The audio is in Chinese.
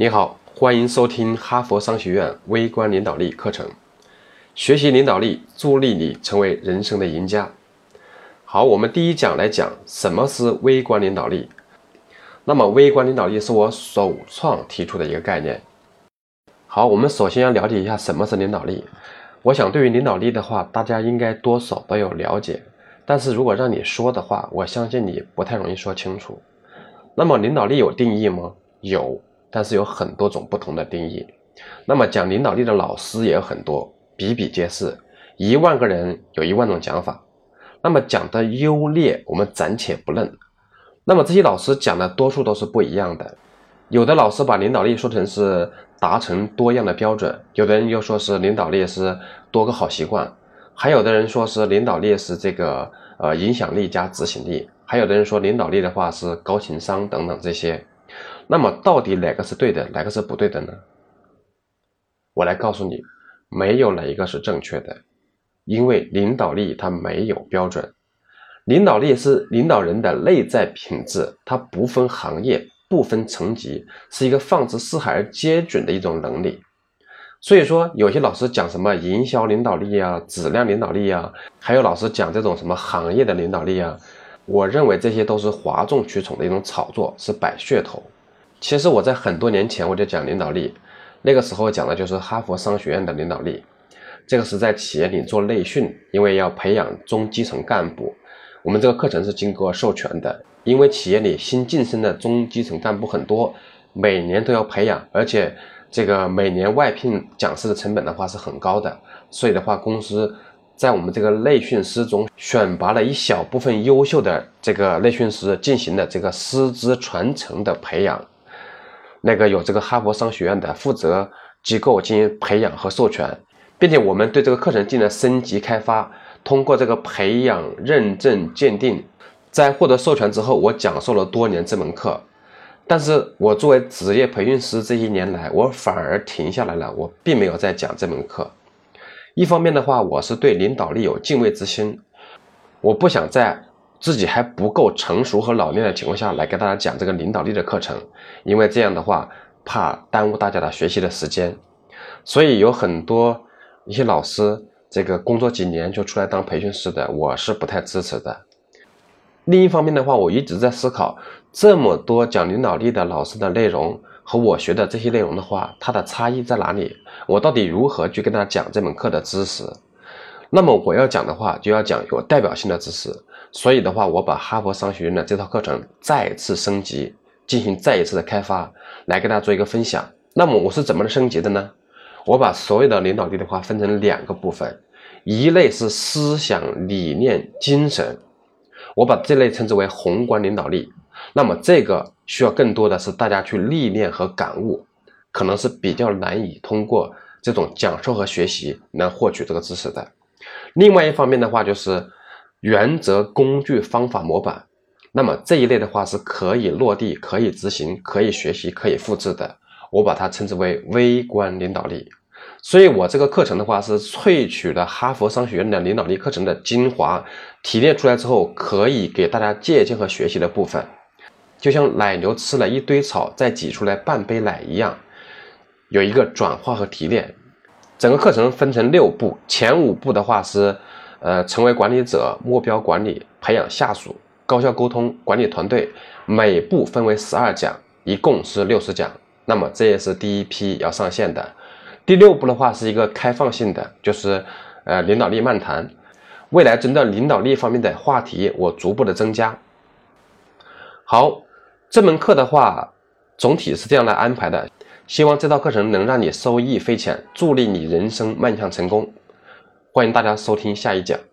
你好，欢迎收听哈佛商学院微观领导力课程，学习领导力，助力你成为人生的赢家。好，我们第一讲来讲什么是微观领导力。那么，微观领导力是我首创提出的一个概念。好，我们首先要了解一下什么是领导力。我想，对于领导力的话，大家应该多少都有了解。但是如果让你说的话，我相信你不太容易说清楚。那么，领导力有定义吗？有。但是有很多种不同的定义，那么讲领导力的老师也有很多，比比皆是，一万个人有一万种讲法。那么讲的优劣，我们暂且不论。那么这些老师讲的多数都是不一样的，有的老师把领导力说成是达成多样的标准，有的人又说是领导力是多个好习惯，还有的人说是领导力是这个呃影响力加执行力，还有的人说领导力的话是高情商等等这些。那么到底哪个是对的，哪个是不对的呢？我来告诉你，没有哪一个是正确的，因为领导力它没有标准，领导力是领导人的内在品质，它不分行业，不分层级，是一个放之四海而皆准的一种能力。所以说，有些老师讲什么营销领导力啊、质量领导力啊，还有老师讲这种什么行业的领导力啊，我认为这些都是哗众取宠的一种炒作，是摆噱头。其实我在很多年前我就讲领导力，那个时候讲的就是哈佛商学院的领导力。这个是在企业里做内训，因为要培养中基层干部。我们这个课程是经过授权的，因为企业里新晋升的中基层干部很多，每年都要培养，而且这个每年外聘讲师的成本的话是很高的，所以的话，公司在我们这个内训师中选拔了一小部分优秀的这个内训师，进行了这个师资传承的培养。那个有这个哈佛商学院的负责机构进行培养和授权，并且我们对这个课程进行了升级开发。通过这个培养、认证、鉴定，在获得授权之后，我讲授了多年这门课。但是我作为职业培训师，这一年来我反而停下来了，我并没有再讲这门课。一方面的话，我是对领导力有敬畏之心，我不想在。自己还不够成熟和老练的情况下来给大家讲这个领导力的课程，因为这样的话怕耽误大家的学习的时间，所以有很多一些老师这个工作几年就出来当培训师的，我是不太支持的。另一方面的话，我一直在思考，这么多讲领导力的老师的内容和我学的这些内容的话，它的差异在哪里？我到底如何去跟他讲这门课的知识？那么我要讲的话，就要讲有代表性的知识。所以的话，我把哈佛商学院的这套课程再次升级，进行再一次的开发，来给大家做一个分享。那么我是怎么升级的呢？我把所有的领导力的话分成两个部分，一类是思想理念精神，我把这类称之为宏观领导力。那么这个需要更多的是大家去历练和感悟，可能是比较难以通过这种讲授和学习来获取这个知识的。另外一方面的话就是。原则、工具、方法、模板，那么这一类的话是可以落地、可以执行、可以学习、可以复制的。我把它称之为微观领导力。所以我这个课程的话是萃取了哈佛商学院的领导力课程的精华，提炼出来之后可以给大家借鉴和学习的部分，就像奶牛吃了一堆草再挤出来半杯奶一样，有一个转化和提炼。整个课程分成六步，前五步的话是。呃，成为管理者，目标管理，培养下属，高效沟通，管理团队，每步分为十二讲，一共是六十讲。那么这也是第一批要上线的。第六步的话是一个开放性的，就是呃领导力漫谈。未来针对领导力方面的话题，我逐步的增加。好，这门课的话，总体是这样来安排的。希望这套课程能让你收益匪浅，助力你人生迈向成功。欢迎大家收听下一讲。